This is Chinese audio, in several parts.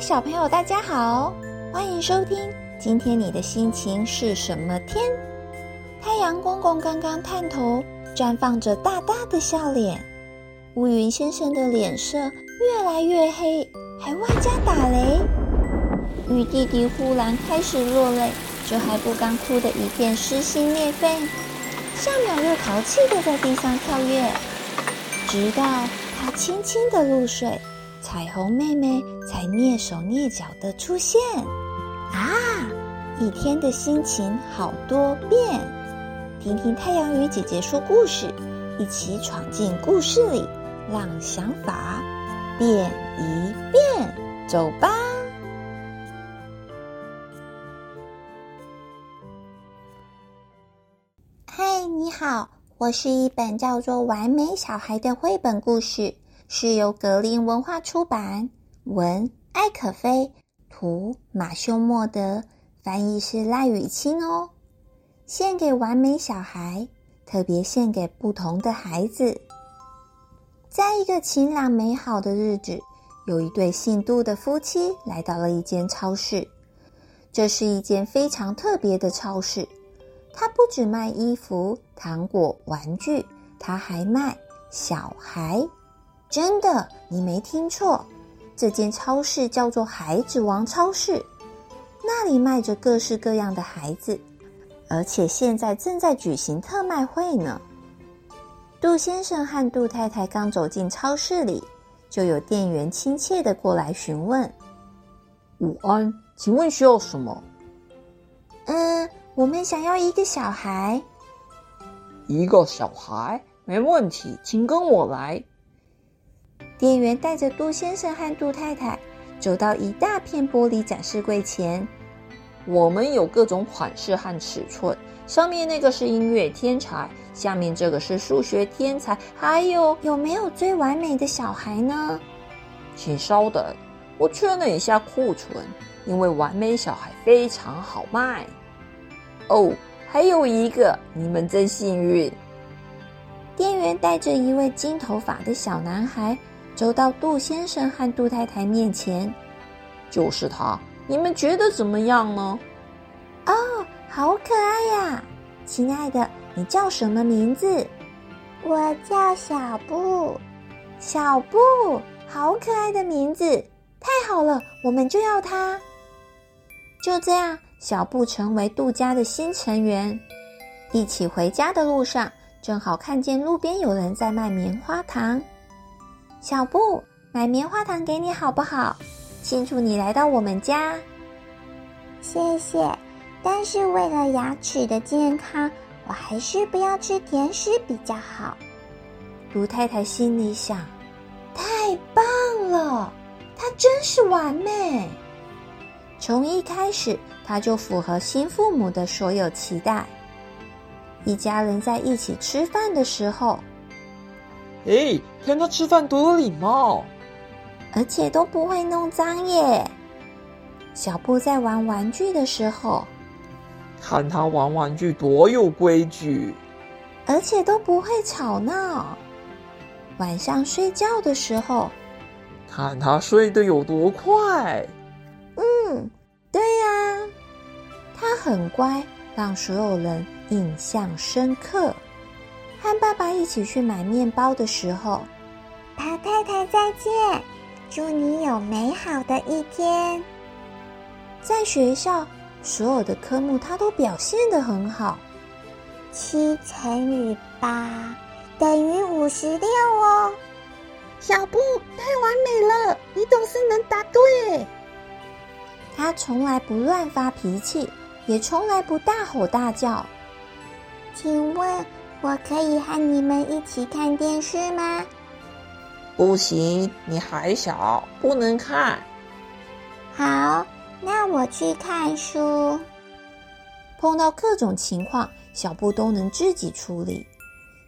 小朋友，大家好，欢迎收听。今天你的心情是什么天？太阳公公刚刚探头，绽放着大大的笑脸。乌云先生的脸色越来越黑，还外加打雷。雨弟弟忽然开始落泪，这还不刚哭的一片撕心裂肺，下秒又淘气的在地上跳跃，直到他轻轻的入睡。彩虹妹妹才蹑手蹑脚的出现，啊！一天的心情好多变，听听太阳雨姐姐说故事，一起闯进故事里，让想法变一变，走吧！嗨，你好，我是一本叫做《完美小孩》的绘本故事。是由格林文化出版，文艾可菲，图马修莫德，翻译是赖雨清哦。献给完美小孩，特别献给不同的孩子。在一个晴朗美好的日子，有一对姓杜的夫妻来到了一间超市。这是一间非常特别的超市，它不只卖衣服、糖果、玩具，它还卖小孩。真的，你没听错，这间超市叫做孩子王超市，那里卖着各式各样的孩子，而且现在正在举行特卖会呢。杜先生和杜太太刚走进超市里，就有店员亲切的过来询问：“午安，请问需要什么？”“嗯，我们想要一个小孩。”“一个小孩，没问题，请跟我来。”店员带着杜先生和杜太太走到一大片玻璃展示柜前。我们有各种款式和尺寸，上面那个是音乐天才，下面这个是数学天才，还有有没有最完美的小孩呢？请稍等，我确认一下库存，因为完美小孩非常好卖。哦，还有一个，你们真幸运。店员带着一位金头发的小男孩。走到杜先生和杜太太面前，就是他。你们觉得怎么样呢？哦，好可爱呀！亲爱的，你叫什么名字？我叫小布。小布，好可爱的名字！太好了，我们就要它。就这样，小布成为杜家的新成员。一起回家的路上，正好看见路边有人在卖棉花糖。小布，买棉花糖给你好不好？庆祝你来到我们家。谢谢，但是为了牙齿的健康，我还是不要吃甜食比较好。卢太太心里想：太棒了，她真是完美。从一开始，她就符合新父母的所有期待。一家人在一起吃饭的时候。哎，看他吃饭多有礼貌，而且都不会弄脏耶。小布在玩玩具的时候，看他玩玩具多有规矩，而且都不会吵闹。晚上睡觉的时候，看他睡得有多快。嗯，对呀，他很乖，让所有人印象深刻。和爸爸一起去买面包的时候，老太太再见，祝你有美好的一天。在学校，所有的科目他都表现的很好。七乘以八等于五十六哦。小布太完美了，你总是能答对。他从来不乱发脾气，也从来不大吼大叫。请问？我可以和你们一起看电视吗？不行，你还小，不能看。好，那我去看书。碰到各种情况，小布都能自己处理。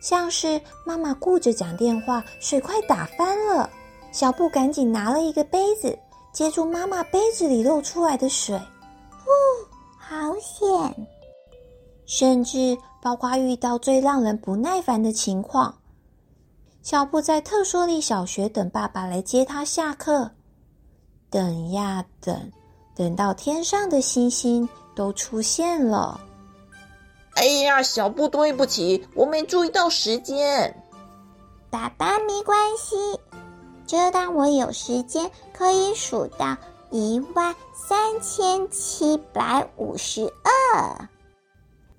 像是妈妈顾着讲电话，水快打翻了，小布赶紧拿了一个杯子，接住妈妈杯子里漏出来的水。呼，好险！甚至包括遇到最让人不耐烦的情况，小布在特殊力小学等爸爸来接他下课。等呀等，等到天上的星星都出现了。哎呀，小布，对不起，我没注意到时间。爸爸，没关系，就当我有时间可以数到一万三千七百五十二。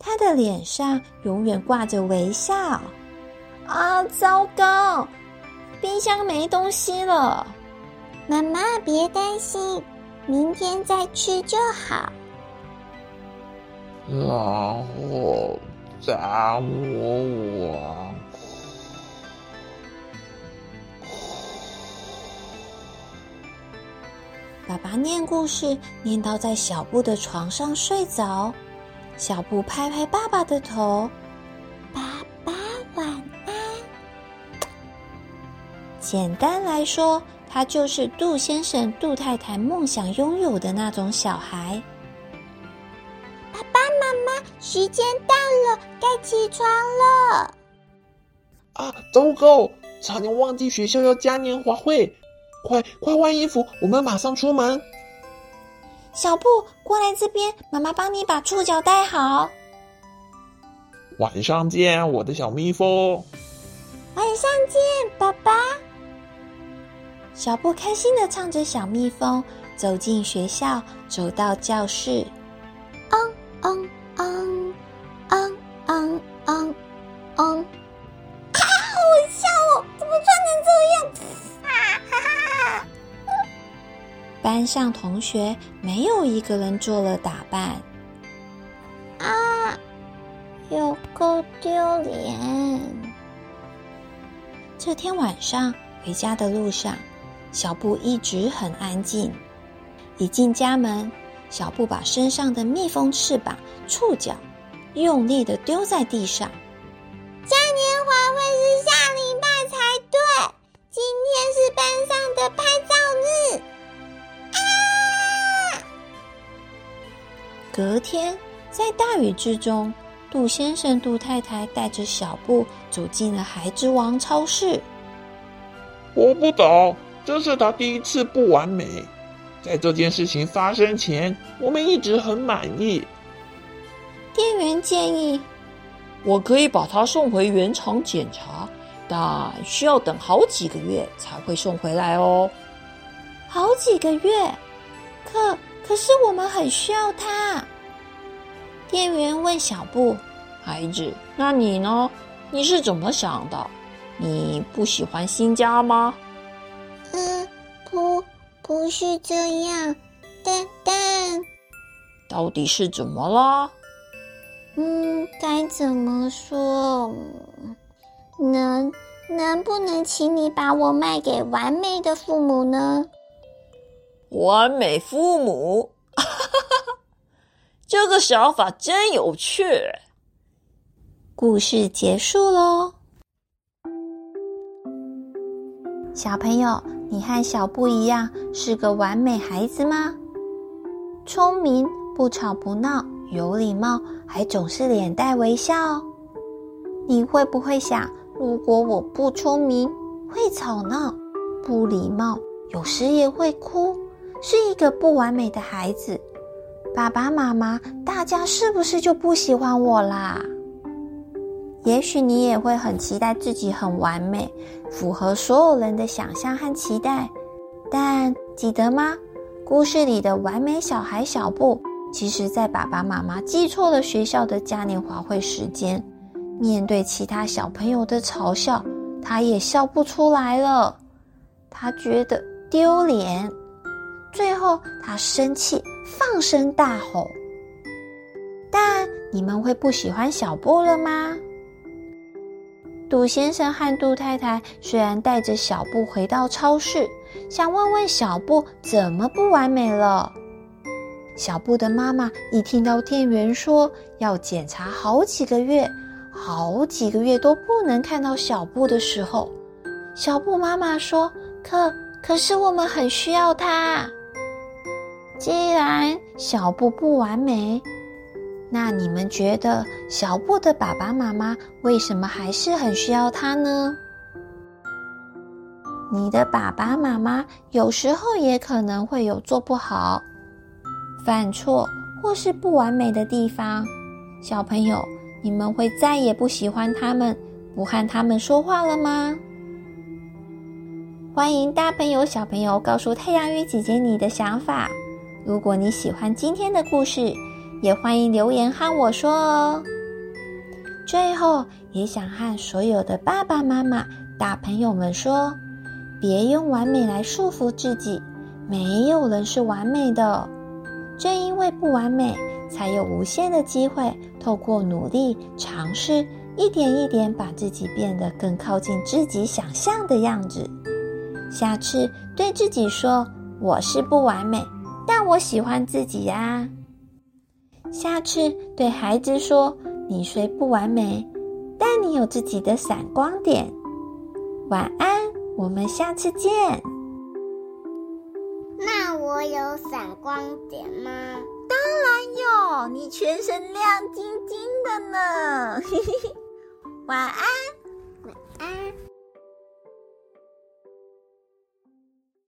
他的脸上永远挂着微笑。啊，糟糕，冰箱没东西了。妈妈，别担心，明天再吃就好。然后再我我。爸爸念故事，念到在小布的床上睡着。小布拍拍爸爸的头，爸爸晚安。简单来说，他就是杜先生、杜太太梦想拥有的那种小孩。爸爸妈妈，时间到了，该起床了。啊，糟糕！差点忘记学校要嘉年华会，快快换衣服，我们马上出门。小布，过来这边，妈妈帮你把触角戴好。晚上见，我的小蜜蜂。晚上见，爸爸。小布开心的唱着《小蜜蜂》，走进学校，走到教室。嗯嗯嗯班上同学没有一个人做了打扮，啊，有够丢脸！这天晚上回家的路上，小布一直很安静。一进家门，小布把身上的蜜蜂翅膀、触角用力的丢在地上。嘉年华会是下礼拜才对，今天是班上的拍照日。隔天，在大雨之中，杜先生、杜太太带着小布走进了孩之王超市。我不懂，这是他第一次不完美。在这件事情发生前，我们一直很满意。店员建议，我可以把它送回原厂检查，但需要等好几个月才会送回来哦。好几个月，可。可是我们很需要它。店员问小布：“孩子，那你呢？你是怎么想的？你不喜欢新家吗？”“嗯，不，不是这样。但但，到底是怎么了？”“嗯，该怎么说？能能不能请你把我卖给完美的父母呢？”完美父母，这个想法真有趣。故事结束喽，小朋友，你和小布一样是个完美孩子吗？聪明，不吵不闹，有礼貌，还总是脸带微笑。你会不会想，如果我不聪明，会吵闹，不礼貌，有时也会哭？是一个不完美的孩子，爸爸妈妈，大家是不是就不喜欢我啦？也许你也会很期待自己很完美，符合所有人的想象和期待。但记得吗？故事里的完美小孩小布，其实在爸爸妈妈记错了学校的嘉年华会时间，面对其他小朋友的嘲笑，他也笑不出来了。他觉得丢脸。最后，他生气，放声大吼。但你们会不喜欢小布了吗？杜先生和杜太太虽然带着小布回到超市，想问问小布怎么不完美了。小布的妈妈一听到店员说要检查好几个月，好几个月都不能看到小布的时候，小布妈妈说：“可可是我们很需要他。”既然小布不完美，那你们觉得小布的爸爸妈妈为什么还是很需要他呢？你的爸爸妈妈有时候也可能会有做不好、犯错或是不完美的地方。小朋友，你们会再也不喜欢他们，不和他们说话了吗？欢迎大朋友、小朋友告诉太阳鱼姐姐你的想法。如果你喜欢今天的故事，也欢迎留言和我说哦。最后，也想和所有的爸爸妈妈、大朋友们说：别用完美来束缚自己，没有人是完美的。正因为不完美，才有无限的机会，透过努力尝试，一点一点把自己变得更靠近自己想象的样子。下次对自己说：“我是不完美，但我喜欢自己呀。”下次对孩子说：“你虽不完美，但你有自己的闪光点。”晚安，我们下次见。那我有闪光点吗？当然有，你全身亮晶晶的呢。晚安。